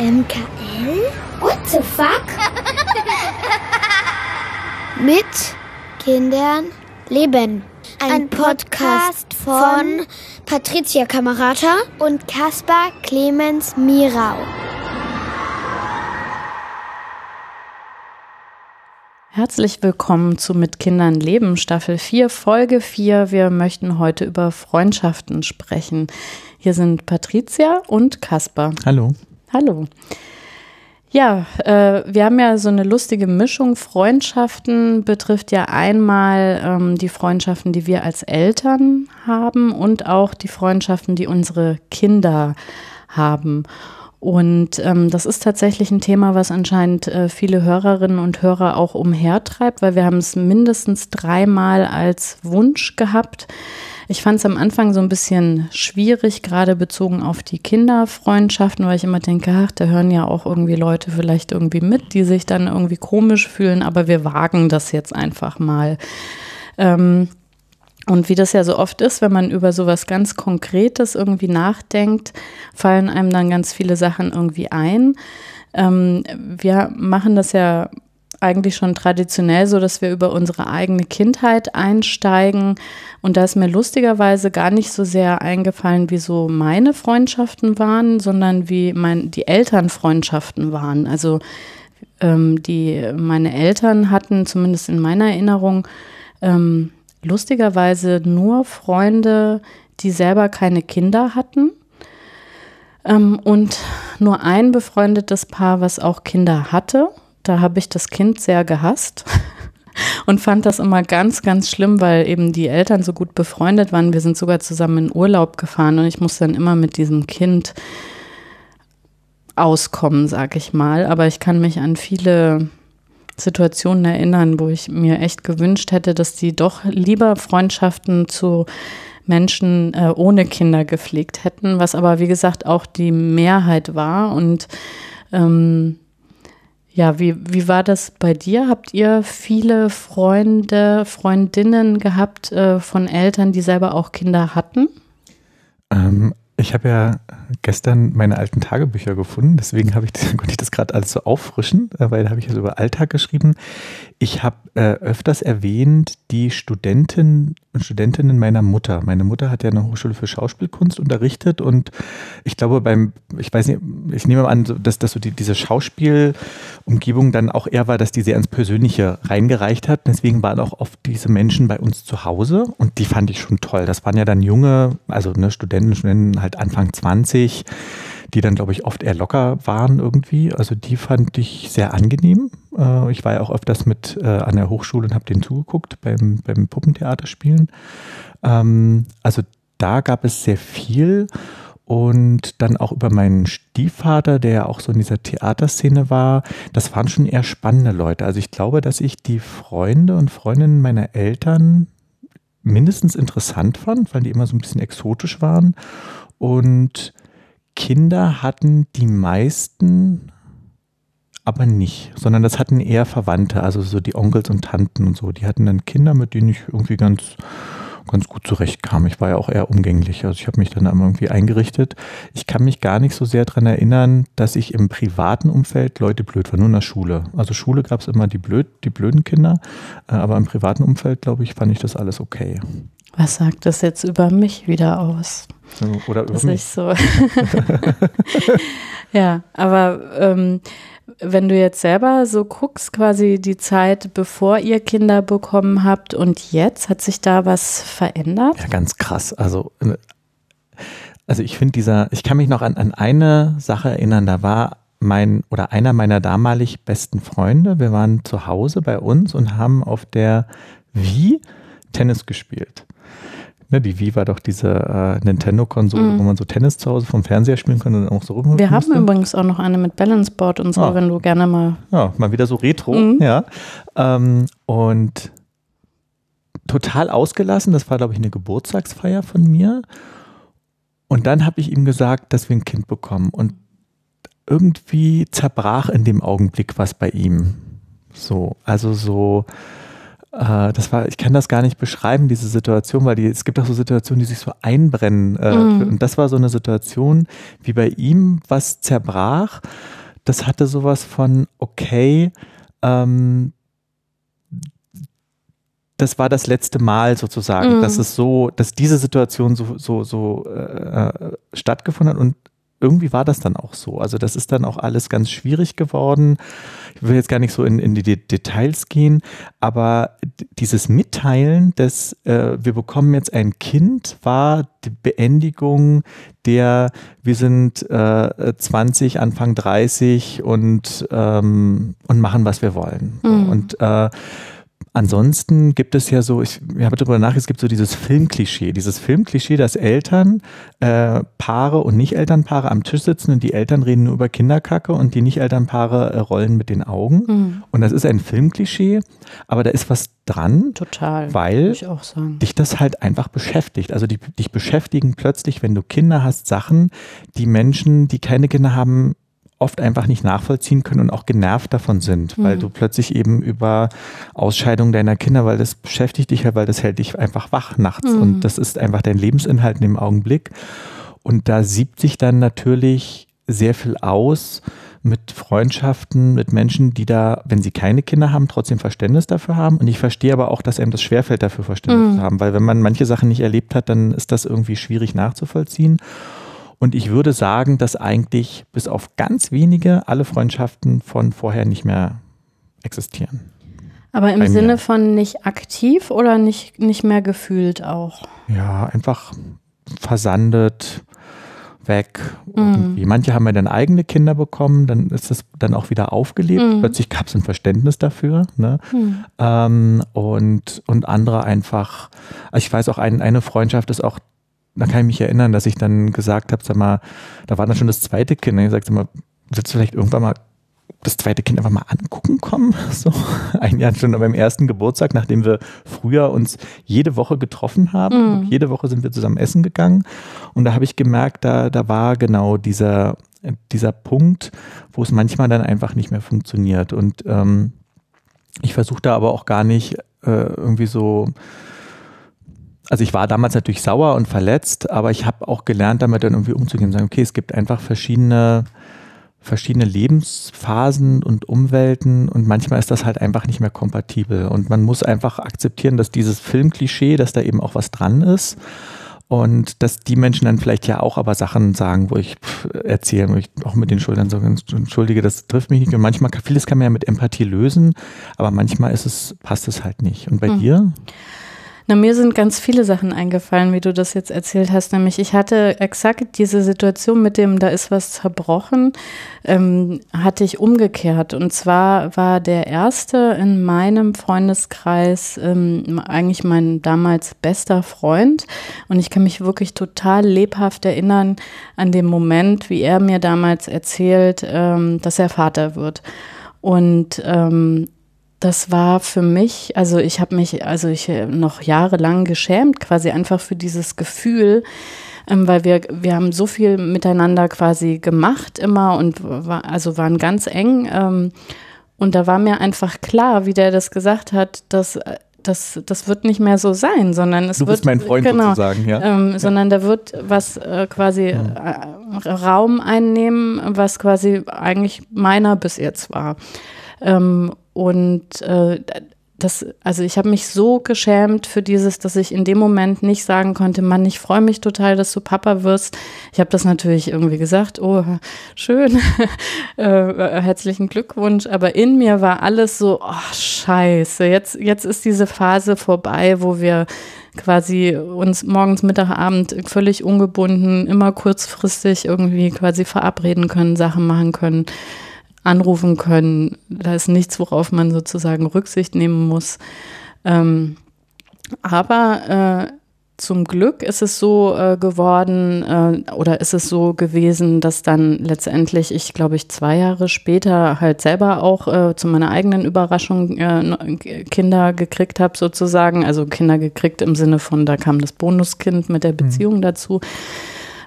MKL? What the fuck? Mit Kindern leben. Ein, Podcast von Patricia Kamerata und Caspar Clemens Mirau. Herzlich willkommen zu Mit Kindern leben, Staffel 4, Folge 4. Wir möchten heute über Freundschaften sprechen. Hier sind Patricia und Caspar. Hallo. Hallo. Ja, äh, wir haben ja so eine lustige Mischung. Freundschaften betrifft ja einmal ähm, die Freundschaften, die wir als Eltern haben und auch die Freundschaften, die unsere Kinder haben. Und ähm, das ist tatsächlich ein Thema, was anscheinend äh, viele Hörerinnen und Hörer auch umhertreibt, weil wir haben es mindestens dreimal als Wunsch gehabt, ich fand es am Anfang so ein bisschen schwierig, gerade bezogen auf die Kinderfreundschaften, weil ich immer denke, ach, da hören ja auch irgendwie Leute vielleicht irgendwie mit, die sich dann irgendwie komisch fühlen, aber wir wagen das jetzt einfach mal. Ähm, und wie das ja so oft ist, wenn man über sowas ganz Konkretes irgendwie nachdenkt, fallen einem dann ganz viele Sachen irgendwie ein. Ähm, wir machen das ja eigentlich schon traditionell so, dass wir über unsere eigene Kindheit einsteigen. Und da ist mir lustigerweise gar nicht so sehr eingefallen, wie so meine Freundschaften waren, sondern wie mein, die Elternfreundschaften waren. Also ähm, die meine Eltern hatten, zumindest in meiner Erinnerung, ähm, lustigerweise nur Freunde, die selber keine Kinder hatten. Ähm, und nur ein befreundetes Paar, was auch Kinder hatte. Da habe ich das Kind sehr gehasst und fand das immer ganz, ganz schlimm, weil eben die Eltern so gut befreundet waren. Wir sind sogar zusammen in Urlaub gefahren und ich musste dann immer mit diesem Kind auskommen, sag ich mal. Aber ich kann mich an viele Situationen erinnern, wo ich mir echt gewünscht hätte, dass die doch lieber Freundschaften zu Menschen äh, ohne Kinder gepflegt hätten, was aber wie gesagt auch die Mehrheit war und ähm, ja, wie, wie war das bei dir? Habt ihr viele Freunde, Freundinnen gehabt äh, von Eltern, die selber auch Kinder hatten? Ähm, ich habe ja gestern meine alten Tagebücher gefunden, deswegen ich konnte ich das gerade alles so auffrischen, äh, weil da habe ich ja so über Alltag geschrieben. Ich habe äh, öfters erwähnt die Studenten und Studentinnen meiner Mutter. Meine Mutter hat ja eine Hochschule für Schauspielkunst unterrichtet und ich glaube beim, ich weiß nicht, ich nehme an, dass, dass so die, diese Schauspielumgebung dann auch eher war, dass die sehr ins Persönliche reingereicht hat. Deswegen waren auch oft diese Menschen bei uns zu Hause und die fand ich schon toll. Das waren ja dann junge, also ne, Studenten, Studenten halt Anfang 20 die dann, glaube ich, oft eher locker waren irgendwie. Also die fand ich sehr angenehm. Äh, ich war ja auch öfters mit äh, an der Hochschule und habe denen zugeguckt beim, beim Puppentheaterspielen. Ähm, also da gab es sehr viel und dann auch über meinen Stiefvater, der ja auch so in dieser Theaterszene war. Das waren schon eher spannende Leute. Also ich glaube, dass ich die Freunde und Freundinnen meiner Eltern mindestens interessant fand, weil die immer so ein bisschen exotisch waren. Und Kinder hatten die meisten aber nicht, sondern das hatten eher Verwandte, also so die Onkels und Tanten und so. Die hatten dann Kinder, mit denen ich irgendwie ganz, ganz gut zurechtkam. Ich war ja auch eher umgänglich, also ich habe mich dann irgendwie eingerichtet. Ich kann mich gar nicht so sehr daran erinnern, dass ich im privaten Umfeld Leute blöd war, nur in der Schule. Also Schule gab es immer die, blöd, die blöden Kinder, äh, aber im privaten Umfeld, glaube ich, fand ich das alles okay. Was sagt das jetzt über mich wieder aus? Oder über Dass mich. ich so. ja, aber ähm, wenn du jetzt selber so guckst, quasi die Zeit, bevor ihr Kinder bekommen habt und jetzt, hat sich da was verändert? Ja, ganz krass. Also, äh, also ich finde dieser, ich kann mich noch an, an eine Sache erinnern, da war mein oder einer meiner damalig besten Freunde, wir waren zu Hause bei uns und haben auf der Wii Tennis gespielt. Ne, die Wii war doch diese äh, Nintendo-Konsole, Mhm. wo man so Tennis zu Hause vom Fernseher spielen konnte und dann auch so rum. Wir haben übrigens auch noch eine mit Balanceboard und so, Ah. wenn du gerne mal. Ja, mal wieder so retro, Mhm. ja. Ähm, und total ausgelassen, das war, glaube ich, eine Geburtstagsfeier von mir. Und dann habe ich ihm gesagt, dass wir ein Kind bekommen. Und irgendwie zerbrach in dem Augenblick was bei ihm. So, also so, äh, das war, ich kann das gar nicht beschreiben, diese Situation, weil die, es gibt auch so Situationen, die sich so einbrennen. Äh, mhm. Und das war so eine Situation, wie bei ihm was zerbrach. Das hatte sowas von, okay, ähm, das war das letzte Mal sozusagen, mhm. dass es so, dass diese Situation so, so, so äh, äh stattgefunden hat und irgendwie war das dann auch so. Also das ist dann auch alles ganz schwierig geworden. Ich will jetzt gar nicht so in, in die Details gehen, aber dieses Mitteilen, dass äh, wir bekommen jetzt ein Kind, war die Beendigung der, wir sind äh, 20, Anfang 30 und, ähm, und machen, was wir wollen. Mhm. Und äh, Ansonsten gibt es ja so, ich, habe darüber nachgedacht, es gibt so dieses Filmklischee, dieses Filmklischee, dass Eltern, äh, Paare und Nicht-Elternpaare am Tisch sitzen und die Eltern reden nur über Kinderkacke und die Nicht-Elternpaare äh, rollen mit den Augen. Mhm. Und das ist ein Filmklischee, aber da ist was dran. Total. Weil dich das halt einfach beschäftigt. Also die, dich beschäftigen plötzlich, wenn du Kinder hast, Sachen, die Menschen, die keine Kinder haben, oft einfach nicht nachvollziehen können und auch genervt davon sind, mhm. weil du plötzlich eben über Ausscheidung deiner Kinder, weil das beschäftigt dich ja, weil das hält dich einfach wach nachts mhm. und das ist einfach dein Lebensinhalt in dem Augenblick. Und da siebt sich dann natürlich sehr viel aus mit Freundschaften, mit Menschen, die da, wenn sie keine Kinder haben, trotzdem Verständnis dafür haben. Und ich verstehe aber auch, dass einem das schwerfällt, dafür Verständnis mhm. zu haben, weil wenn man manche Sachen nicht erlebt hat, dann ist das irgendwie schwierig nachzuvollziehen. Und ich würde sagen, dass eigentlich bis auf ganz wenige alle Freundschaften von vorher nicht mehr existieren. Aber im Sinne von nicht aktiv oder nicht, nicht mehr gefühlt auch? Ja, einfach versandet, weg. Mhm. Manche haben ja dann eigene Kinder bekommen, dann ist das dann auch wieder aufgelebt. Mhm. Plötzlich gab es ein Verständnis dafür. Ne? Mhm. Ähm, und, und andere einfach, also ich weiß auch, ein, eine Freundschaft ist auch da kann ich mich erinnern, dass ich dann gesagt habe, sag mal, da war dann schon das zweite Kind. Und ich sagte, sag mal, willst du vielleicht irgendwann mal das zweite Kind einfach mal angucken kommen? So ein Jahr schon beim ersten Geburtstag, nachdem wir früher uns jede Woche getroffen haben. Mhm. Jede Woche sind wir zusammen essen gegangen. Und da habe ich gemerkt, da, da war genau dieser, dieser Punkt, wo es manchmal dann einfach nicht mehr funktioniert. Und ähm, ich versuche da aber auch gar nicht äh, irgendwie so also ich war damals natürlich sauer und verletzt, aber ich habe auch gelernt, damit dann irgendwie umzugehen sagen, okay, es gibt einfach verschiedene, verschiedene Lebensphasen und Umwelten und manchmal ist das halt einfach nicht mehr kompatibel und man muss einfach akzeptieren, dass dieses Filmklischee, dass da eben auch was dran ist und dass die Menschen dann vielleicht ja auch aber Sachen sagen, wo ich erzähle, wo ich auch mit den Schultern so entschuldige, das trifft mich nicht und manchmal vieles kann man ja mit Empathie lösen, aber manchmal ist es passt es halt nicht. Und bei hm. dir? Na, mir sind ganz viele Sachen eingefallen, wie du das jetzt erzählt hast. Nämlich, ich hatte exakt diese Situation mit dem, da ist was zerbrochen, ähm, hatte ich umgekehrt. Und zwar war der erste in meinem Freundeskreis ähm, eigentlich mein damals bester Freund. Und ich kann mich wirklich total lebhaft erinnern an den Moment, wie er mir damals erzählt, ähm, dass er Vater wird. Und ähm, das war für mich, also ich habe mich, also ich äh, noch jahrelang geschämt, quasi einfach für dieses Gefühl, ähm, weil wir, wir haben so viel miteinander quasi gemacht immer und war, also waren ganz eng. Ähm, und da war mir einfach klar, wie der das gesagt hat, dass äh, das, das wird nicht mehr so sein, sondern es du wird. Du bist mein Freund genau, sozusagen, ja. Ähm, ja. Sondern da wird was äh, quasi ja. äh, Raum einnehmen, was quasi eigentlich meiner bis jetzt war. Ähm, und äh, das, also ich habe mich so geschämt für dieses, dass ich in dem Moment nicht sagen konnte, Mann, ich freue mich total, dass du Papa wirst. Ich habe das natürlich irgendwie gesagt, oh, schön, äh, herzlichen Glückwunsch. Aber in mir war alles so, oh, scheiße, jetzt, jetzt ist diese Phase vorbei, wo wir quasi uns morgens, Mittag, Abend völlig ungebunden, immer kurzfristig irgendwie quasi verabreden können, Sachen machen können anrufen können. Da ist nichts, worauf man sozusagen Rücksicht nehmen muss. Ähm, aber äh, zum Glück ist es so äh, geworden äh, oder ist es so gewesen, dass dann letztendlich ich, glaube ich, zwei Jahre später halt selber auch äh, zu meiner eigenen Überraschung äh, Kinder gekriegt habe sozusagen. Also Kinder gekriegt im Sinne von, da kam das Bonuskind mit der mhm. Beziehung mhm. dazu.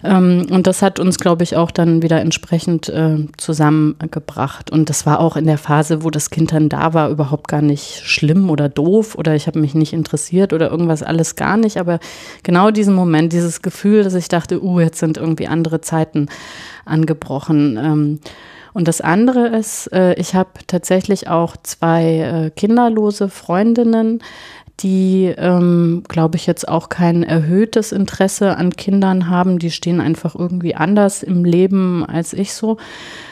Ähm, und das hat uns, glaube ich, auch dann wieder entsprechend äh, zusammengebracht. Und das war auch in der Phase, wo das Kind dann da war, überhaupt gar nicht schlimm oder doof oder ich habe mich nicht interessiert oder irgendwas alles gar nicht. Aber genau diesen Moment, dieses Gefühl, dass ich dachte, uh, jetzt sind irgendwie andere Zeiten angebrochen. Ähm, und das andere ist, äh, ich habe tatsächlich auch zwei äh, kinderlose Freundinnen, die, ähm, glaube ich, jetzt auch kein erhöhtes Interesse an Kindern haben. Die stehen einfach irgendwie anders im Leben als ich so.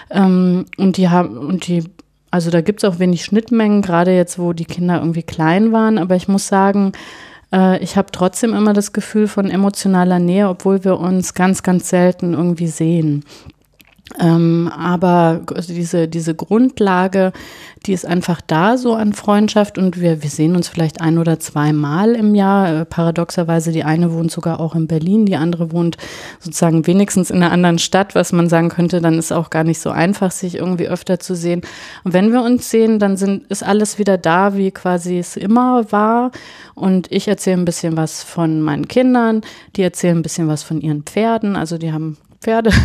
Ähm, und die haben, und die, also da gibt es auch wenig Schnittmengen, gerade jetzt, wo die Kinder irgendwie klein waren. Aber ich muss sagen, äh, ich habe trotzdem immer das Gefühl von emotionaler Nähe, obwohl wir uns ganz, ganz selten irgendwie sehen. Ähm, aber also diese, diese Grundlage, die ist einfach da so an Freundschaft und wir, wir sehen uns vielleicht ein oder zwei Mal im Jahr. Äh, paradoxerweise, die eine wohnt sogar auch in Berlin, die andere wohnt sozusagen wenigstens in einer anderen Stadt, was man sagen könnte, dann ist auch gar nicht so einfach, sich irgendwie öfter zu sehen. Und wenn wir uns sehen, dann sind, ist alles wieder da, wie quasi es immer war. Und ich erzähle ein bisschen was von meinen Kindern, die erzählen ein bisschen was von ihren Pferden. Also die haben Pferde.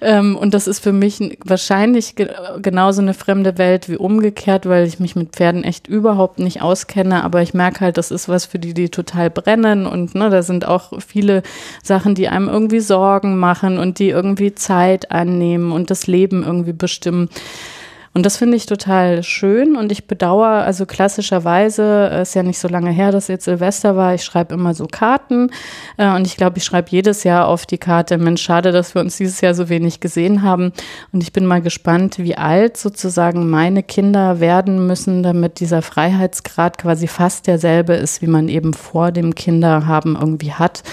Ähm, und das ist für mich wahrscheinlich ge genauso eine fremde Welt wie umgekehrt, weil ich mich mit Pferden echt überhaupt nicht auskenne. Aber ich merke halt, das ist was für die, die total brennen. Und ne, da sind auch viele Sachen, die einem irgendwie Sorgen machen und die irgendwie Zeit annehmen und das Leben irgendwie bestimmen. Und das finde ich total schön. Und ich bedauere, also klassischerweise, äh, ist ja nicht so lange her, dass jetzt Silvester war, ich schreibe immer so Karten. Äh, und ich glaube, ich schreibe jedes Jahr auf die Karte, Mensch, schade, dass wir uns dieses Jahr so wenig gesehen haben. Und ich bin mal gespannt, wie alt sozusagen meine Kinder werden müssen, damit dieser Freiheitsgrad quasi fast derselbe ist, wie man eben vor dem Kinderhaben irgendwie hat,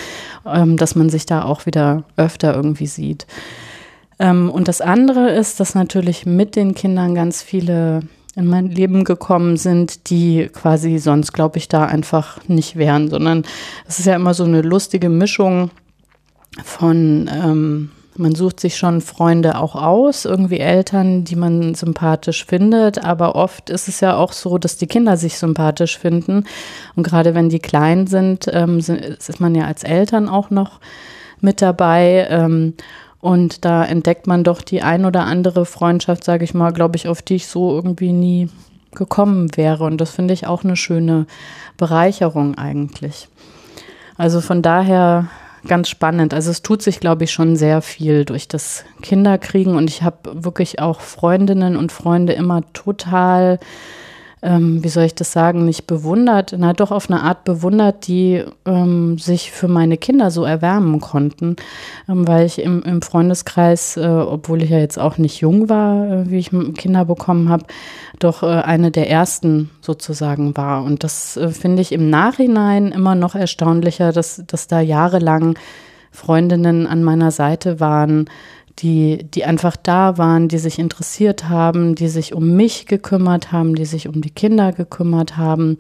ähm, dass man sich da auch wieder öfter irgendwie sieht. Ähm, und das andere ist, dass natürlich mit den Kindern ganz viele in mein Leben gekommen sind, die quasi sonst, glaube ich, da einfach nicht wären, sondern es ist ja immer so eine lustige Mischung von, ähm, man sucht sich schon Freunde auch aus, irgendwie Eltern, die man sympathisch findet, aber oft ist es ja auch so, dass die Kinder sich sympathisch finden und gerade wenn die klein sind, ähm, ist man ja als Eltern auch noch mit dabei. Ähm, und da entdeckt man doch die ein oder andere Freundschaft, sage ich mal, glaube ich, auf die ich so irgendwie nie gekommen wäre. Und das finde ich auch eine schöne Bereicherung eigentlich. Also von daher ganz spannend. Also es tut sich, glaube ich, schon sehr viel durch das Kinderkriegen. Und ich habe wirklich auch Freundinnen und Freunde immer total ähm, wie soll ich das sagen, nicht bewundert, na doch auf eine Art bewundert, die ähm, sich für meine Kinder so erwärmen konnten, ähm, weil ich im, im Freundeskreis, äh, obwohl ich ja jetzt auch nicht jung war, äh, wie ich Kinder bekommen habe, doch äh, eine der ersten sozusagen war. Und das äh, finde ich im Nachhinein immer noch erstaunlicher, dass, dass da jahrelang Freundinnen an meiner Seite waren, die, die einfach da waren, die sich interessiert haben, die sich um mich gekümmert haben, die sich um die Kinder gekümmert haben.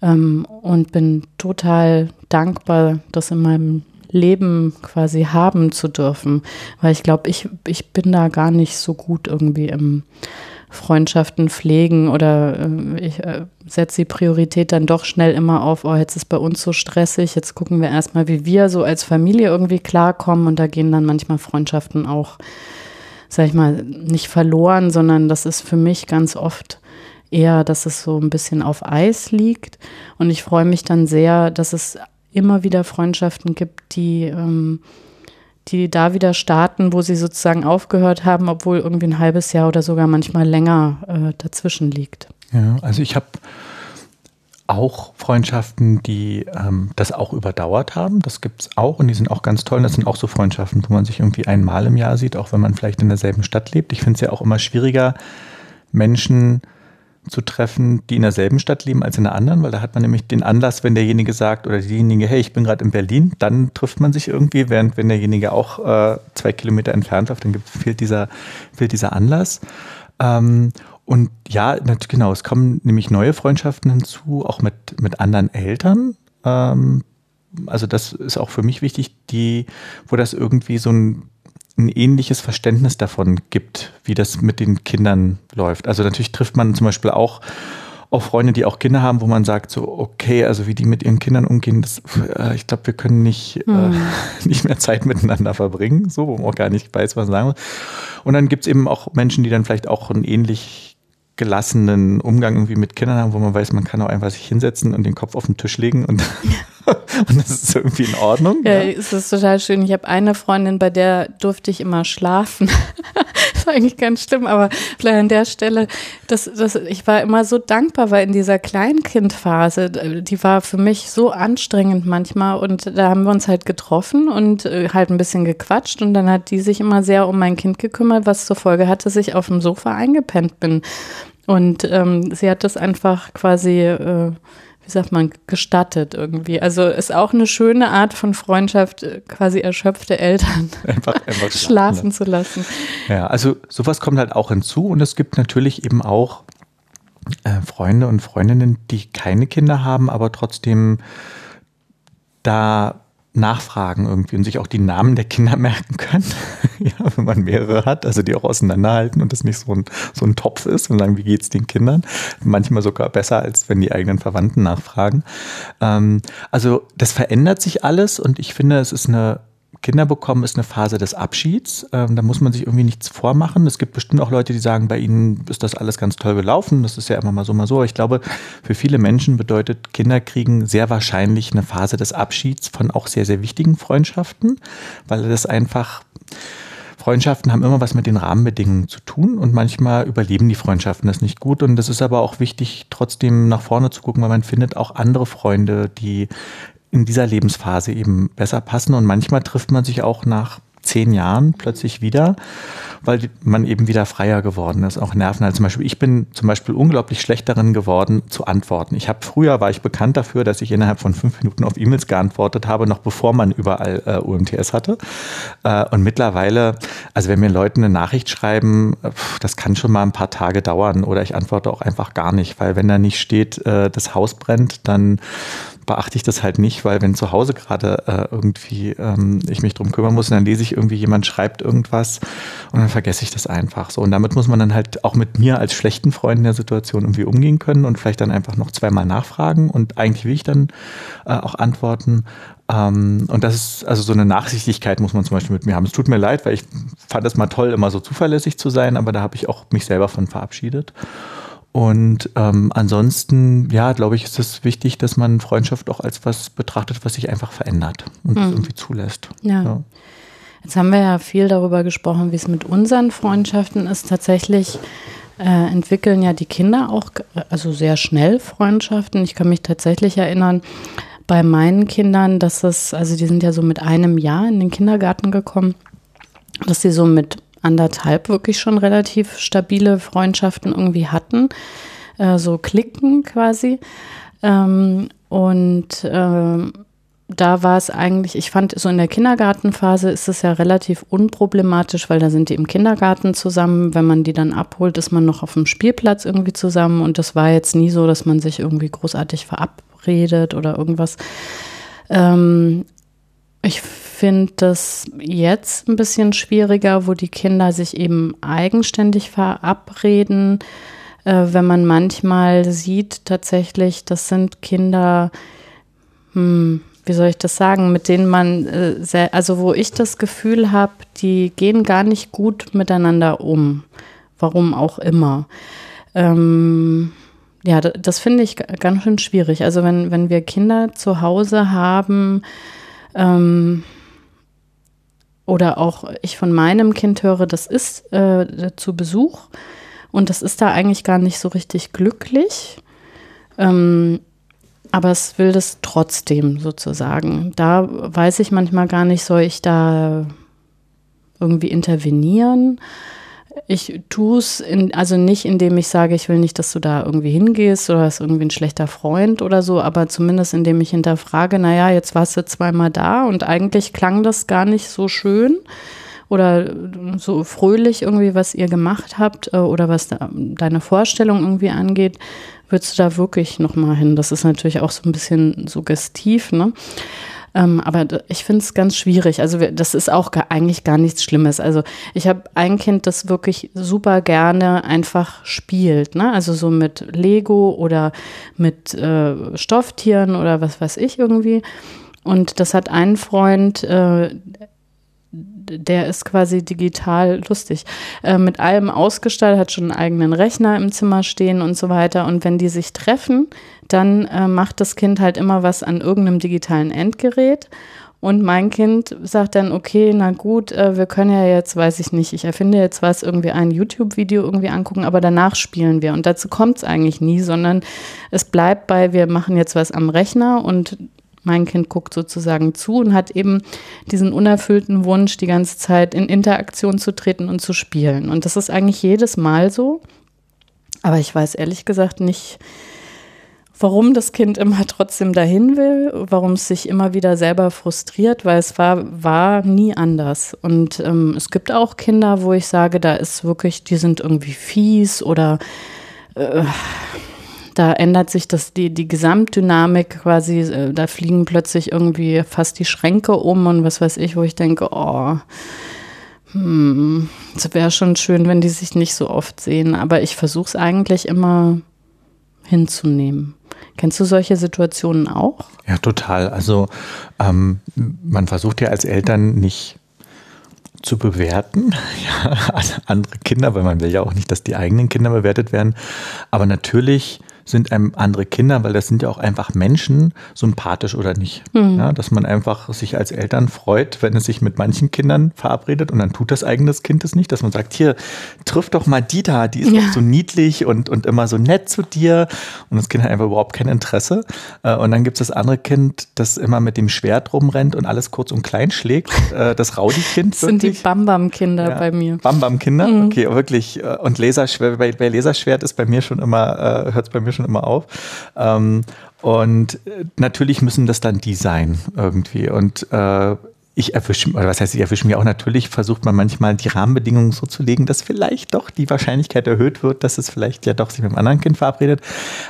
Ähm, und bin total dankbar, das in meinem Leben quasi haben zu dürfen, weil ich glaube, ich, ich bin da gar nicht so gut irgendwie im Freundschaften pflegen oder äh, ich äh, setze die Priorität dann doch schnell immer auf, oh, jetzt ist bei uns so stressig, jetzt gucken wir erstmal, wie wir so als Familie irgendwie klarkommen. Und da gehen dann manchmal Freundschaften auch, sag ich mal, nicht verloren, sondern das ist für mich ganz oft eher, dass es so ein bisschen auf Eis liegt. Und ich freue mich dann sehr, dass es immer wieder Freundschaften gibt, die ähm, die da wieder starten, wo sie sozusagen aufgehört haben, obwohl irgendwie ein halbes Jahr oder sogar manchmal länger äh, dazwischen liegt. Ja, also ich habe auch Freundschaften, die ähm, das auch überdauert haben. Das gibt es auch und die sind auch ganz toll. Und das sind auch so Freundschaften, wo man sich irgendwie einmal im Jahr sieht, auch wenn man vielleicht in derselben Stadt lebt. Ich finde es ja auch immer schwieriger, Menschen zu treffen, die in derselben Stadt leben als in der anderen, weil da hat man nämlich den Anlass, wenn derjenige sagt oder diejenige, hey, ich bin gerade in Berlin, dann trifft man sich irgendwie, während wenn derjenige auch äh, zwei Kilometer entfernt läuft, dann gibt, fehlt, dieser, fehlt dieser Anlass. Ähm, und ja, genau, es kommen nämlich neue Freundschaften hinzu, auch mit, mit anderen Eltern. Ähm, also das ist auch für mich wichtig, die, wo das irgendwie so ein ein ähnliches Verständnis davon gibt, wie das mit den Kindern läuft. Also natürlich trifft man zum Beispiel auch auch Freunde, die auch Kinder haben, wo man sagt, so, okay, also wie die mit ihren Kindern umgehen, das, äh, ich glaube, wir können nicht, mhm. äh, nicht mehr Zeit miteinander verbringen, so, wo man auch gar nicht weiß, was man sagen muss. Und dann gibt es eben auch Menschen, die dann vielleicht auch ein ähnlich gelassenen Umgang irgendwie mit Kindern haben, wo man weiß, man kann auch einfach sich hinsetzen und den Kopf auf den Tisch legen und, und das ist irgendwie in Ordnung. Ja, ja. es ist total schön. Ich habe eine Freundin, bei der durfte ich immer schlafen. das war eigentlich ganz schlimm, aber vielleicht an der Stelle, das, das, ich war immer so dankbar, weil in dieser Kleinkindphase, die war für mich so anstrengend manchmal und da haben wir uns halt getroffen und äh, halt ein bisschen gequatscht und dann hat die sich immer sehr um mein Kind gekümmert, was zur Folge hatte, dass ich auf dem Sofa eingepennt bin. Und ähm, sie hat das einfach quasi, äh, wie sagt man, gestattet irgendwie. Also ist auch eine schöne Art von Freundschaft, äh, quasi erschöpfte Eltern einfach, einfach schlafen zu lassen. Ja, also sowas kommt halt auch hinzu und es gibt natürlich eben auch äh, Freunde und Freundinnen, die keine Kinder haben, aber trotzdem da nachfragen irgendwie und sich auch die Namen der Kinder merken können, ja, wenn man mehrere hat, also die auch auseinanderhalten und das nicht so ein, so ein Topf ist und sagen, wie geht's den Kindern? Manchmal sogar besser, als wenn die eigenen Verwandten nachfragen. Ähm, also das verändert sich alles und ich finde, es ist eine Kinder bekommen ist eine Phase des Abschieds. Ähm, da muss man sich irgendwie nichts vormachen. Es gibt bestimmt auch Leute, die sagen, bei ihnen ist das alles ganz toll gelaufen. Das ist ja immer mal so, mal so. Ich glaube, für viele Menschen bedeutet Kinderkriegen sehr wahrscheinlich eine Phase des Abschieds von auch sehr, sehr wichtigen Freundschaften, weil das einfach Freundschaften haben immer was mit den Rahmenbedingungen zu tun und manchmal überleben die Freundschaften das nicht gut. Und das ist aber auch wichtig, trotzdem nach vorne zu gucken, weil man findet auch andere Freunde, die in dieser Lebensphase eben besser passen. Und manchmal trifft man sich auch nach zehn Jahren plötzlich wieder, weil man eben wieder freier geworden ist, auch Nerven. Also zum Beispiel, ich bin zum Beispiel unglaublich schlecht darin geworden zu antworten. Ich habe früher war ich bekannt dafür, dass ich innerhalb von fünf Minuten auf E-Mails geantwortet habe, noch bevor man überall äh, UMTS hatte. Äh, und mittlerweile, also wenn mir Leute eine Nachricht schreiben, das kann schon mal ein paar Tage dauern oder ich antworte auch einfach gar nicht, weil wenn da nicht steht, äh, das Haus brennt, dann beachte ich das halt nicht, weil wenn zu Hause gerade äh, irgendwie ähm, ich mich drum kümmern muss, dann lese ich irgendwie jemand schreibt irgendwas und dann vergesse ich das einfach so. Und damit muss man dann halt auch mit mir als schlechten Freund in der Situation irgendwie umgehen können und vielleicht dann einfach noch zweimal nachfragen und eigentlich will ich dann äh, auch antworten. Ähm, und das ist also so eine Nachsichtigkeit muss man zum Beispiel mit mir haben. Es tut mir leid, weil ich fand es mal toll, immer so zuverlässig zu sein, aber da habe ich auch mich selber von verabschiedet. Und ähm, ansonsten, ja, glaube ich, ist es wichtig, dass man Freundschaft auch als was betrachtet, was sich einfach verändert und mhm. irgendwie zulässt. Ja. ja. Jetzt haben wir ja viel darüber gesprochen, wie es mit unseren Freundschaften ist. Tatsächlich äh, entwickeln ja die Kinder auch also sehr schnell Freundschaften. Ich kann mich tatsächlich erinnern, bei meinen Kindern, dass es, also die sind ja so mit einem Jahr in den Kindergarten gekommen, dass sie so mit anderthalb wirklich schon relativ stabile Freundschaften irgendwie hatten, äh, so Klicken quasi. Ähm, und äh, da war es eigentlich, ich fand, so in der Kindergartenphase ist es ja relativ unproblematisch, weil da sind die im Kindergarten zusammen. Wenn man die dann abholt, ist man noch auf dem Spielplatz irgendwie zusammen. Und das war jetzt nie so, dass man sich irgendwie großartig verabredet oder irgendwas. Ähm, ich finde das jetzt ein bisschen schwieriger, wo die Kinder sich eben eigenständig verabreden. Äh, wenn man manchmal sieht, tatsächlich, das sind Kinder, hm, wie soll ich das sagen, mit denen man, äh, sehr, also wo ich das Gefühl habe, die gehen gar nicht gut miteinander um. Warum auch immer. Ähm, ja, das, finde ich ganz schön schwierig. Also wenn, wenn wir Kinder zu Hause haben, ähm, oder auch ich von meinem Kind höre, das ist äh, zu Besuch und das ist da eigentlich gar nicht so richtig glücklich. Ähm, aber es will das trotzdem sozusagen. Da weiß ich manchmal gar nicht, soll ich da irgendwie intervenieren? Ich tue es, also nicht, indem ich sage, ich will nicht, dass du da irgendwie hingehst oder ist irgendwie ein schlechter Freund oder so, aber zumindest indem ich hinterfrage, naja, jetzt warst du zweimal da und eigentlich klang das gar nicht so schön oder so fröhlich irgendwie, was ihr gemacht habt äh, oder was da, deine Vorstellung irgendwie angeht, würdest du da wirklich nochmal hin? Das ist natürlich auch so ein bisschen suggestiv, ne? Ähm, aber ich finde es ganz schwierig. Also das ist auch gar, eigentlich gar nichts Schlimmes. Also ich habe ein Kind, das wirklich super gerne einfach spielt. Ne? Also so mit Lego oder mit äh, Stofftieren oder was weiß ich irgendwie. Und das hat ein Freund, äh, der ist quasi digital lustig, äh, mit allem ausgestattet, hat schon einen eigenen Rechner im Zimmer stehen und so weiter. Und wenn die sich treffen, dann äh, macht das Kind halt immer was an irgendeinem digitalen Endgerät. Und mein Kind sagt dann, okay, na gut, äh, wir können ja jetzt, weiß ich nicht, ich erfinde jetzt was, irgendwie ein YouTube-Video irgendwie angucken, aber danach spielen wir. Und dazu kommt es eigentlich nie, sondern es bleibt bei, wir machen jetzt was am Rechner und mein Kind guckt sozusagen zu und hat eben diesen unerfüllten Wunsch, die ganze Zeit in Interaktion zu treten und zu spielen. Und das ist eigentlich jedes Mal so. Aber ich weiß ehrlich gesagt nicht, warum das Kind immer trotzdem dahin will, warum es sich immer wieder selber frustriert, weil es war, war nie anders. Und ähm, es gibt auch Kinder, wo ich sage, da ist wirklich, die sind irgendwie fies oder äh, da ändert sich das, die, die Gesamtdynamik quasi, äh, da fliegen plötzlich irgendwie fast die Schränke um und was weiß ich, wo ich denke, oh, hm, es wäre schon schön, wenn die sich nicht so oft sehen, aber ich versuche es eigentlich immer hinzunehmen. Kennst du solche Situationen auch? Ja, total. Also ähm, man versucht ja als Eltern nicht zu bewerten, ja, andere Kinder, weil man will ja auch nicht, dass die eigenen Kinder bewertet werden. Aber natürlich sind einem andere Kinder, weil das sind ja auch einfach Menschen, sympathisch oder nicht. Mhm. Ja, dass man einfach sich als Eltern freut, wenn es sich mit manchen Kindern verabredet und dann tut das eigenes Kind es nicht, dass man sagt, hier, triff doch mal die da, die ist ja. so niedlich und, und immer so nett zu dir und das Kind hat einfach überhaupt kein Interesse. Äh, und dann gibt es das andere Kind, das immer mit dem Schwert rumrennt und alles kurz und klein schlägt, äh, das Raudi-Kind. Das sind die Bambam-Kinder ja. bei mir. Bambam-Kinder, mhm. okay, wirklich. Äh, und Laserschwert, bei, bei Laserschwert ist bei mir schon immer, hört es bei mir schon immer auf. Ähm, und äh, natürlich müssen das dann die sein irgendwie. Und äh, ich erwische, oder was heißt, ich erwische mir auch natürlich, versucht man manchmal die Rahmenbedingungen so zu legen, dass vielleicht doch die Wahrscheinlichkeit erhöht wird, dass es vielleicht ja doch sich mit einem anderen Kind verabredet.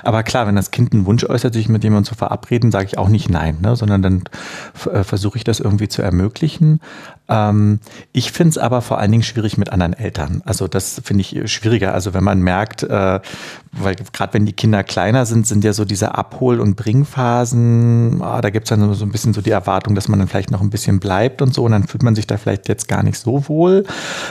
Aber klar, wenn das Kind einen Wunsch äußert, sich mit jemandem zu verabreden, sage ich auch nicht nein, ne? sondern dann äh, versuche ich das irgendwie zu ermöglichen. Ähm, ich finde es aber vor allen Dingen schwierig mit anderen Eltern. Also das finde ich schwieriger. Also wenn man merkt, äh, weil gerade wenn die Kinder kleiner sind, sind ja so diese Abhol- und Bringphasen, oh, da gibt es dann so ein bisschen so die Erwartung, dass man dann vielleicht noch ein bisschen bleibt und so. Und dann fühlt man sich da vielleicht jetzt gar nicht so wohl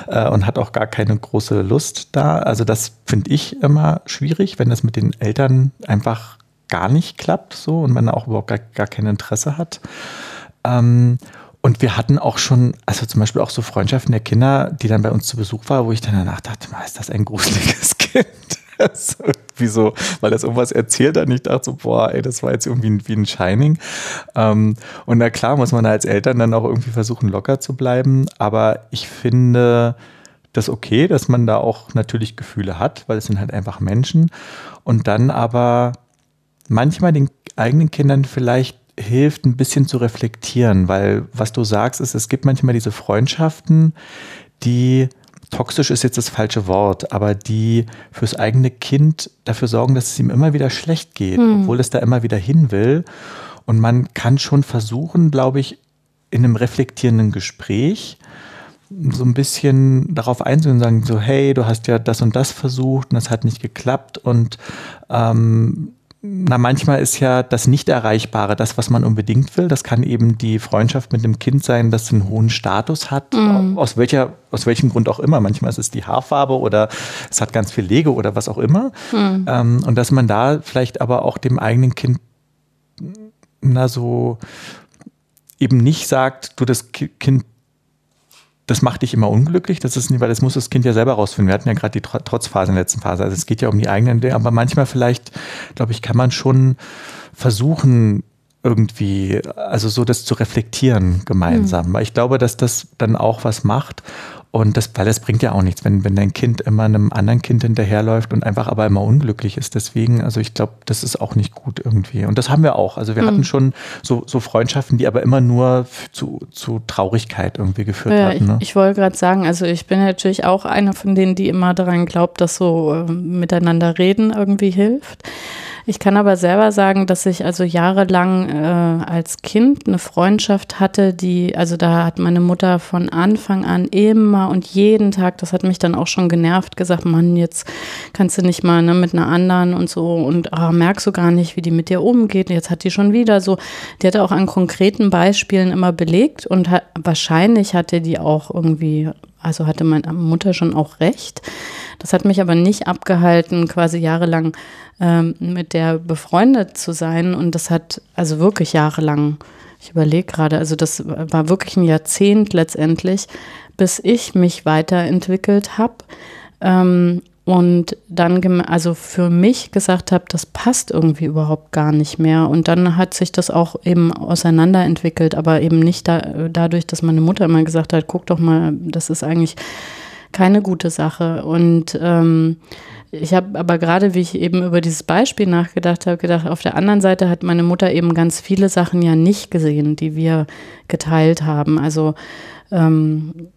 äh, und hat auch gar keine große Lust da. Also das finde ich immer schwierig, wenn das mit den Eltern einfach gar nicht klappt so und man auch überhaupt gar, gar kein Interesse hat. Ähm, und wir hatten auch schon, also zum Beispiel auch so Freundschaften der Kinder, die dann bei uns zu Besuch war, wo ich dann danach dachte, ist das ein gruseliges Kind? Das weil das irgendwas erzählt hat. Und ich dachte so, boah, ey, das war jetzt irgendwie wie ein Shining. Ähm, und na klar muss man als Eltern dann auch irgendwie versuchen, locker zu bleiben. Aber ich finde das okay, dass man da auch natürlich Gefühle hat, weil es sind halt einfach Menschen. Und dann aber manchmal den eigenen Kindern vielleicht hilft, ein bisschen zu reflektieren, weil was du sagst, ist, es gibt manchmal diese Freundschaften, die toxisch ist jetzt das falsche Wort, aber die fürs eigene Kind dafür sorgen, dass es ihm immer wieder schlecht geht, hm. obwohl es da immer wieder hin will. Und man kann schon versuchen, glaube ich, in einem reflektierenden Gespräch so ein bisschen darauf einzugehen und sagen, so, hey, du hast ja das und das versucht und das hat nicht geklappt und ähm, na, manchmal ist ja das Nicht-Erreichbare das, was man unbedingt will. Das kann eben die Freundschaft mit dem Kind sein, das einen hohen Status hat, mhm. aus, welcher, aus welchem Grund auch immer. Manchmal ist es die Haarfarbe oder es hat ganz viel Lego oder was auch immer. Mhm. Ähm, und dass man da vielleicht aber auch dem eigenen Kind na so eben nicht sagt, du das Kind das macht dich immer unglücklich. Das ist nicht, weil das muss das Kind ja selber rausfinden. Wir hatten ja gerade die Trotzphase in der letzten Phase. Also es geht ja um die eigenen, aber manchmal vielleicht, glaube ich, kann man schon versuchen, irgendwie, also so das zu reflektieren gemeinsam. Mhm. Weil ich glaube, dass das dann auch was macht. Und das, weil das bringt ja auch nichts, wenn, wenn dein Kind immer einem anderen Kind hinterherläuft und einfach aber immer unglücklich ist. Deswegen, also ich glaube, das ist auch nicht gut irgendwie. Und das haben wir auch. Also wir mhm. hatten schon so, so Freundschaften, die aber immer nur zu, zu Traurigkeit irgendwie geführt ja, hatten. Ne? Ich, ich wollte gerade sagen, also ich bin natürlich auch eine von denen, die immer daran glaubt, dass so äh, miteinander reden irgendwie hilft. Ich kann aber selber sagen, dass ich also jahrelang äh, als Kind eine Freundschaft hatte, die, also da hat meine Mutter von Anfang an immer und jeden Tag, das hat mich dann auch schon genervt, gesagt, Mann, jetzt kannst du nicht mal ne, mit einer anderen und so und oh, merkst du gar nicht, wie die mit dir umgeht. Jetzt hat die schon wieder so, die hatte auch an konkreten Beispielen immer belegt und hat, wahrscheinlich hatte die auch irgendwie, also hatte meine Mutter schon auch recht. Das hat mich aber nicht abgehalten, quasi jahrelang ähm, mit der befreundet zu sein. Und das hat also wirklich jahrelang, ich überlege gerade, also das war wirklich ein Jahrzehnt letztendlich, bis ich mich weiterentwickelt habe. Ähm, und dann also für mich gesagt habe, das passt irgendwie überhaupt gar nicht mehr. Und dann hat sich das auch eben auseinanderentwickelt, aber eben nicht da, dadurch, dass meine Mutter immer gesagt hat, guck doch mal, das ist eigentlich keine gute Sache. Und ähm, ich habe aber gerade, wie ich eben über dieses Beispiel nachgedacht habe, gedacht, auf der anderen Seite hat meine Mutter eben ganz viele Sachen ja nicht gesehen, die wir geteilt haben. Also ähm,